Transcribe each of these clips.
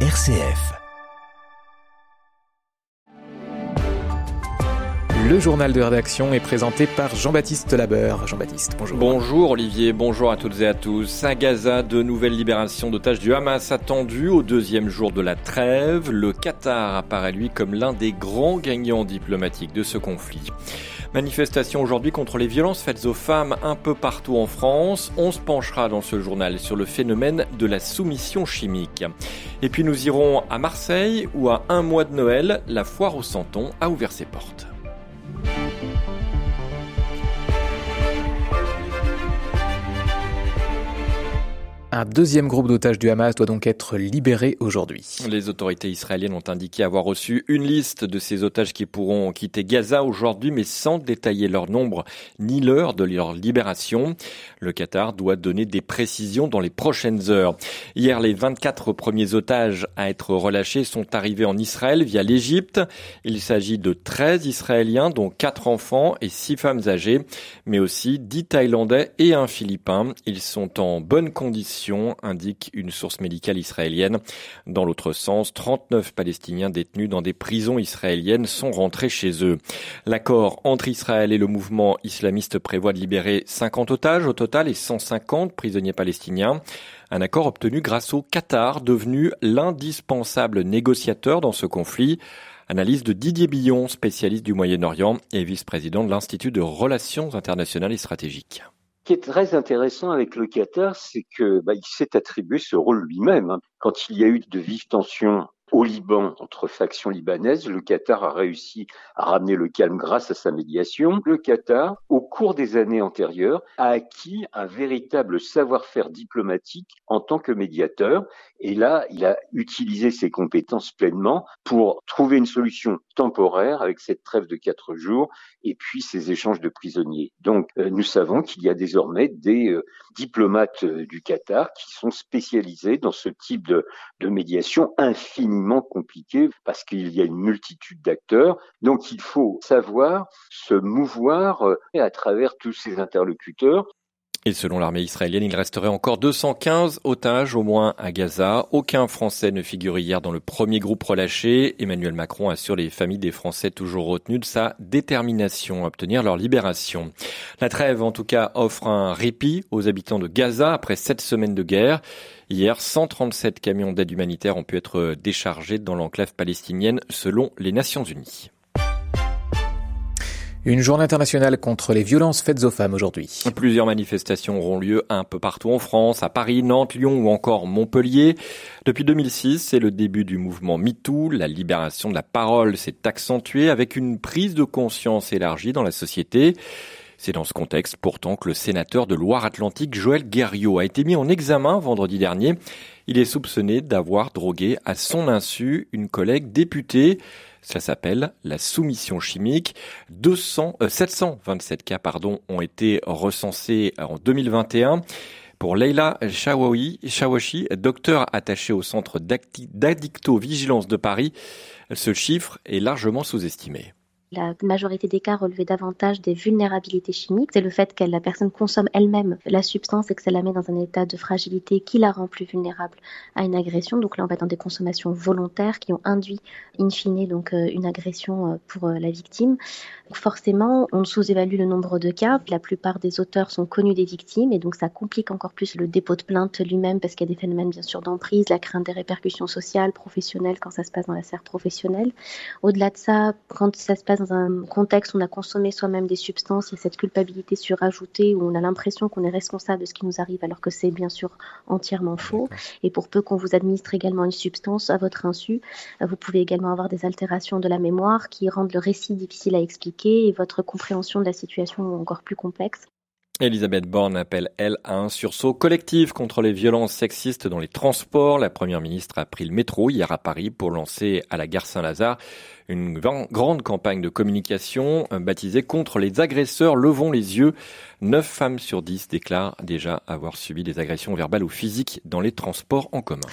RCF. Le journal de rédaction est présenté par Jean-Baptiste Labeur. Jean-Baptiste, bonjour. Bonjour Olivier, bonjour à toutes et à tous. À Gaza, de nouvelles libérations d'otages du Hamas attendues au deuxième jour de la trêve. Le Qatar apparaît lui comme l'un des grands gagnants diplomatiques de ce conflit. Manifestation aujourd'hui contre les violences faites aux femmes un peu partout en France. On se penchera dans ce journal sur le phénomène de la soumission chimique. Et puis nous irons à Marseille où à un mois de Noël, la foire au Santon a ouvert ses portes. Un deuxième groupe d'otages du Hamas doit donc être libéré aujourd'hui. Les autorités israéliennes ont indiqué avoir reçu une liste de ces otages qui pourront quitter Gaza aujourd'hui, mais sans détailler leur nombre ni l'heure de leur libération. Le Qatar doit donner des précisions dans les prochaines heures. Hier, les 24 premiers otages à être relâchés sont arrivés en Israël via l'Égypte. Il s'agit de 13 Israéliens, dont 4 enfants et 6 femmes âgées, mais aussi 10 Thaïlandais et un Philippin. Ils sont en bonne condition indique une source médicale israélienne. Dans l'autre sens, 39 Palestiniens détenus dans des prisons israéliennes sont rentrés chez eux. L'accord entre Israël et le mouvement islamiste prévoit de libérer 50 otages au total et 150 prisonniers palestiniens. Un accord obtenu grâce au Qatar, devenu l'indispensable négociateur dans ce conflit. Analyse de Didier Billon, spécialiste du Moyen-Orient et vice-président de l'Institut de Relations internationales et stratégiques. Ce qui est très intéressant avec le Qatar, c'est que bah, il s'est attribué ce rôle lui-même. Hein. Quand il y a eu de vives tensions au Liban entre factions libanaises. Le Qatar a réussi à ramener le calme grâce à sa médiation. Le Qatar, au cours des années antérieures, a acquis un véritable savoir-faire diplomatique en tant que médiateur. Et là, il a utilisé ses compétences pleinement pour trouver une solution temporaire avec cette trêve de quatre jours et puis ces échanges de prisonniers. Donc, euh, nous savons qu'il y a désormais des euh, diplomates euh, du Qatar qui sont spécialisés dans ce type de, médiation infinie compliqué parce qu'il y a une multitude d'acteurs. Donc il faut savoir se mouvoir euh, à travers Et selon l'armée israélienne, il resterait encore 215 otages au moins à Gaza. Aucun Français ne figure hier dans le premier groupe relâché. Emmanuel Macron assure les familles des Français toujours retenus de sa détermination à obtenir leur libération. La trêve, en tout cas, offre un répit aux habitants de Gaza après sept semaines de guerre. Hier, 137 camions d'aide humanitaire ont pu être déchargés dans l'enclave palestinienne selon les Nations Unies. Une journée internationale contre les violences faites aux femmes aujourd'hui. Plusieurs manifestations auront lieu un peu partout en France, à Paris, Nantes, Lyon ou encore Montpellier. Depuis 2006, c'est le début du mouvement MeToo. La libération de la parole s'est accentuée avec une prise de conscience élargie dans la société. C'est dans ce contexte pourtant que le sénateur de Loire-Atlantique Joël Guerriot a été mis en examen vendredi dernier. Il est soupçonné d'avoir drogué à son insu une collègue députée. Ça s'appelle la soumission chimique. 200, 727 euh, cas pardon, ont été recensés en 2021. Pour Leila Chawashi, docteur attaché au centre d'addicto-vigilance de Paris, ce chiffre est largement sous-estimé. La majorité des cas relevaient davantage des vulnérabilités chimiques. C'est le fait que la personne consomme elle-même la substance et que ça la met dans un état de fragilité qui la rend plus vulnérable à une agression. Donc là, on va dans des consommations volontaires qui ont induit, in fine, donc euh, une agression euh, pour euh, la victime. forcément, on sous-évalue le nombre de cas. La plupart des auteurs sont connus des victimes et donc ça complique encore plus le dépôt de plainte lui-même parce qu'il y a des phénomènes bien sûr d'emprise, la crainte des répercussions sociales, professionnelles quand ça se passe dans la sphère professionnelle. Au-delà de ça, quand ça se passe dans un contexte où on a consommé soi-même des substances, il y a cette culpabilité surajoutée où on a l'impression qu'on est responsable de ce qui nous arrive alors que c'est bien sûr entièrement faux. Et pour peu qu'on vous administre également une substance à votre insu, euh, vous pouvez également avoir des altérations de la mémoire qui rendent le récit difficile à expliquer et votre compréhension de la situation encore plus complexe. Elisabeth Borne appelle, elle, à un sursaut collectif contre les violences sexistes dans les transports. La première ministre a pris le métro hier à Paris pour lancer à la gare Saint-Lazare une grande campagne de communication euh, baptisée contre les agresseurs. Levons les yeux. Neuf femmes sur dix déclarent déjà avoir subi des agressions verbales ou physiques dans les transports en commun.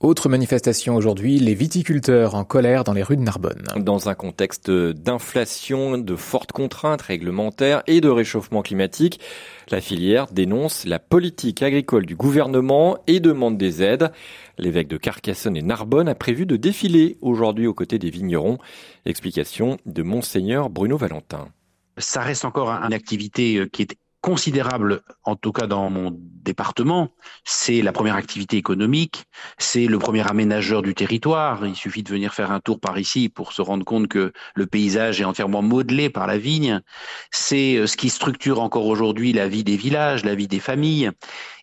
Autre manifestation aujourd'hui, les viticulteurs en colère dans les rues de Narbonne. Dans un contexte d'inflation, de fortes contraintes réglementaires et de réchauffement climatique, la filière dénonce la politique agricole du gouvernement et demande des aides. L'évêque de Carcassonne et Narbonne a prévu de défiler aujourd'hui aux côtés des vignerons. Explication de Monseigneur Bruno Valentin. Ça reste encore une activité qui est considérable, en tout cas dans mon département. C'est la première activité économique, c'est le premier aménageur du territoire. Il suffit de venir faire un tour par ici pour se rendre compte que le paysage est entièrement modelé par la vigne. C'est euh, ce qui structure encore aujourd'hui la vie des villages, la vie des familles.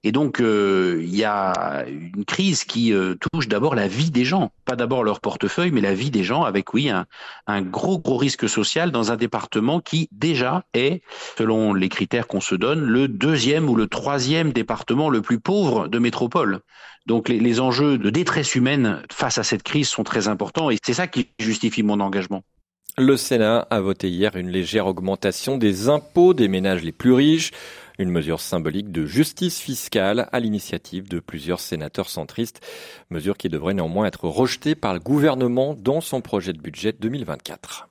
Et donc, euh, il y a une crise qui euh, touche d'abord la vie des gens, pas d'abord leur portefeuille, mais la vie des gens, avec, oui, un, un gros, gros risque social dans un département qui déjà est, selon les critères qu'on se donne, le deuxième ou le troisième département le plus pauvre de métropole. Donc les, les enjeux de détresse humaine face à cette crise sont très importants et c'est ça qui justifie mon engagement. Le Sénat a voté hier une légère augmentation des impôts des ménages les plus riches. Une mesure symbolique de justice fiscale à l'initiative de plusieurs sénateurs centristes. Mesure qui devrait néanmoins être rejetée par le gouvernement dans son projet de budget 2024.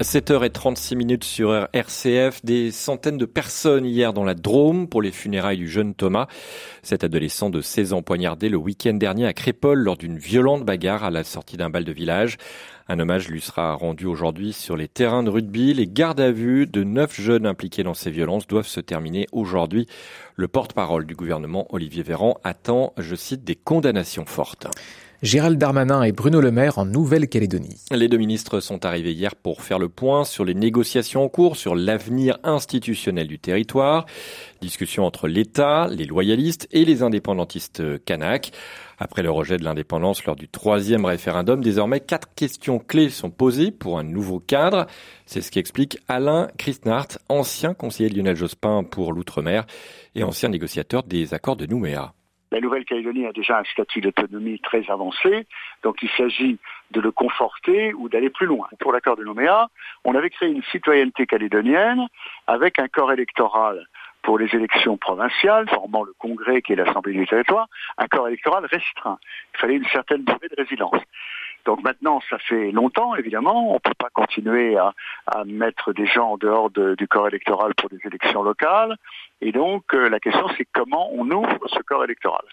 7h36 minutes sur RCF, des centaines de personnes hier dans la Drôme pour les funérailles du jeune Thomas. Cet adolescent de 16 ans poignardé le week-end dernier à Crépole lors d'une violente bagarre à la sortie d'un bal de village. Un hommage lui sera rendu aujourd'hui sur les terrains de rugby. Les gardes à vue de neuf jeunes impliqués dans ces violences doivent se terminer aujourd'hui. Le porte-parole du gouvernement, Olivier Véran, attend, je cite, des condamnations fortes. Gérald Darmanin et Bruno Le Maire en Nouvelle-Calédonie. Les deux ministres sont arrivés hier pour faire le point sur les négociations en cours sur l'avenir institutionnel du territoire. Discussion entre l'État, les loyalistes et les indépendantistes kanak. Après le rejet de l'indépendance lors du troisième référendum, désormais quatre questions clés sont posées pour un nouveau cadre. C'est ce qu'explique Alain Christnart, ancien conseiller de Lionel Jospin pour l'outre-mer et ancien négociateur des accords de Nouméa. La Nouvelle-Calédonie a déjà un statut d'autonomie très avancé, donc il s'agit de le conforter ou d'aller plus loin. Pour l'accord de Nouméa, on avait créé une citoyenneté calédonienne avec un corps électoral pour les élections provinciales, formant le Congrès qui est l'Assemblée du territoire, un corps électoral restreint. Il fallait une certaine durée de résidence. Donc maintenant, ça fait longtemps, évidemment. On ne peut pas continuer à, à, mettre des gens en dehors de, du corps électoral pour des élections locales. Et donc, euh, la question, c'est comment on ouvre ce corps électoral?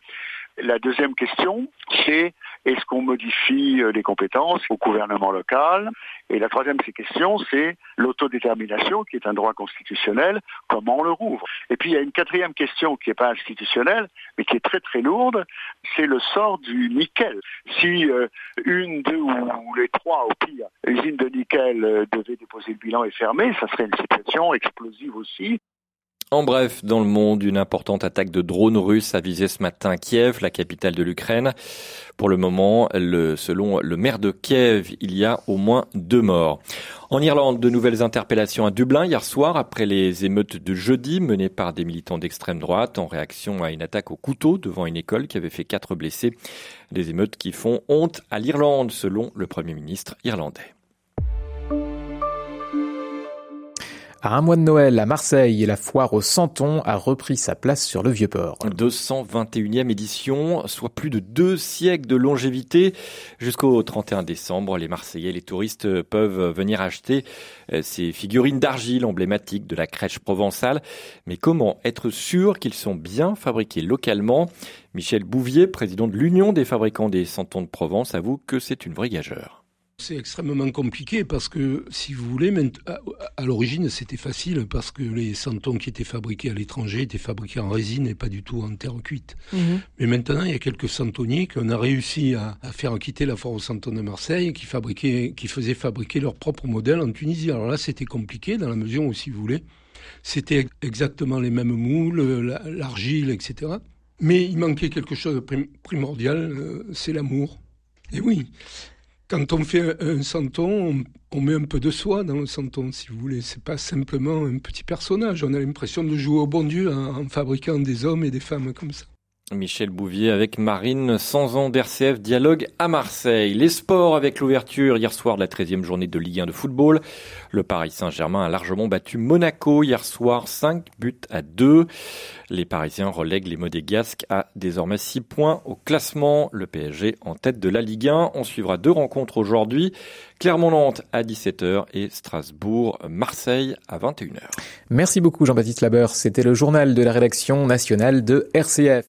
La deuxième question, c'est est-ce qu'on modifie les compétences au gouvernement local? Et la troisième question, c'est l'autodétermination, qui est un droit constitutionnel, comment on le rouvre? Et puis il y a une quatrième question qui n'est pas institutionnelle, mais qui est très très lourde, c'est le sort du nickel. Si euh, une, deux ou les trois, au pire, usines de nickel euh, devaient déposer le bilan et fermer, ça serait une situation explosive aussi. En bref, dans le monde, une importante attaque de drones russes a visé ce matin Kiev, la capitale de l'Ukraine. Pour le moment, selon le maire de Kiev, il y a au moins deux morts. En Irlande, de nouvelles interpellations à Dublin hier soir après les émeutes de jeudi menées par des militants d'extrême droite en réaction à une attaque au couteau devant une école qui avait fait quatre blessés. Des émeutes qui font honte à l'Irlande, selon le Premier ministre irlandais. À un mois de Noël, à Marseille, la foire au Santon a repris sa place sur le Vieux-Port. 221e édition, soit plus de deux siècles de longévité. Jusqu'au 31 décembre, les Marseillais et les touristes peuvent venir acheter euh, ces figurines d'argile emblématiques de la crèche provençale. Mais comment être sûr qu'ils sont bien fabriqués localement? Michel Bouvier, président de l'Union des fabricants des Santons de Provence, avoue que c'est une vraie gageure. C'est extrêmement compliqué parce que, si vous voulez, à l'origine c'était facile parce que les santons qui étaient fabriqués à l'étranger étaient fabriqués en résine et pas du tout en terre cuite. Mmh. Mais maintenant, il y a quelques santonniers qu'on a réussi à, à, faire quitter la foire aux santons de Marseille qui, fabriquaient, qui faisaient fabriquer leurs propres modèles en Tunisie. Alors là, c'était compliqué dans la mesure où, si vous voulez, c'était exactement les mêmes moules, l'argile, etc. Mais il manquait quelque chose de primordial, euh, c'est l'amour. Et oui, quand on fait un santon, on, met un peu de soi dans le santon, si vous voulez. C'est pas simplement un petit personnage. On a l'impression de jouer au bon Dieu en, en fabriquant des hommes et des femmes comme ça. Michel Bouvier avec Marine, 100 ans d'RCF dialogue à Marseille. Les sports avec l'ouverture hier soir de la 13e journée de Ligue 1 de football. Le Paris Saint-Germain a largement battu Monaco hier soir, 5 buts à 2. Les Parisiens relèguent les Modégasques à désormais 6 points au classement. Le PSG en tête de la Ligue 1. On suivra deux rencontres aujourd'hui. Clermont-Nantes à 17h et Strasbourg-Marseille à 21h. Merci beaucoup Jean-Baptiste Labeur. C'était le journal de la rédaction nationale de RCF.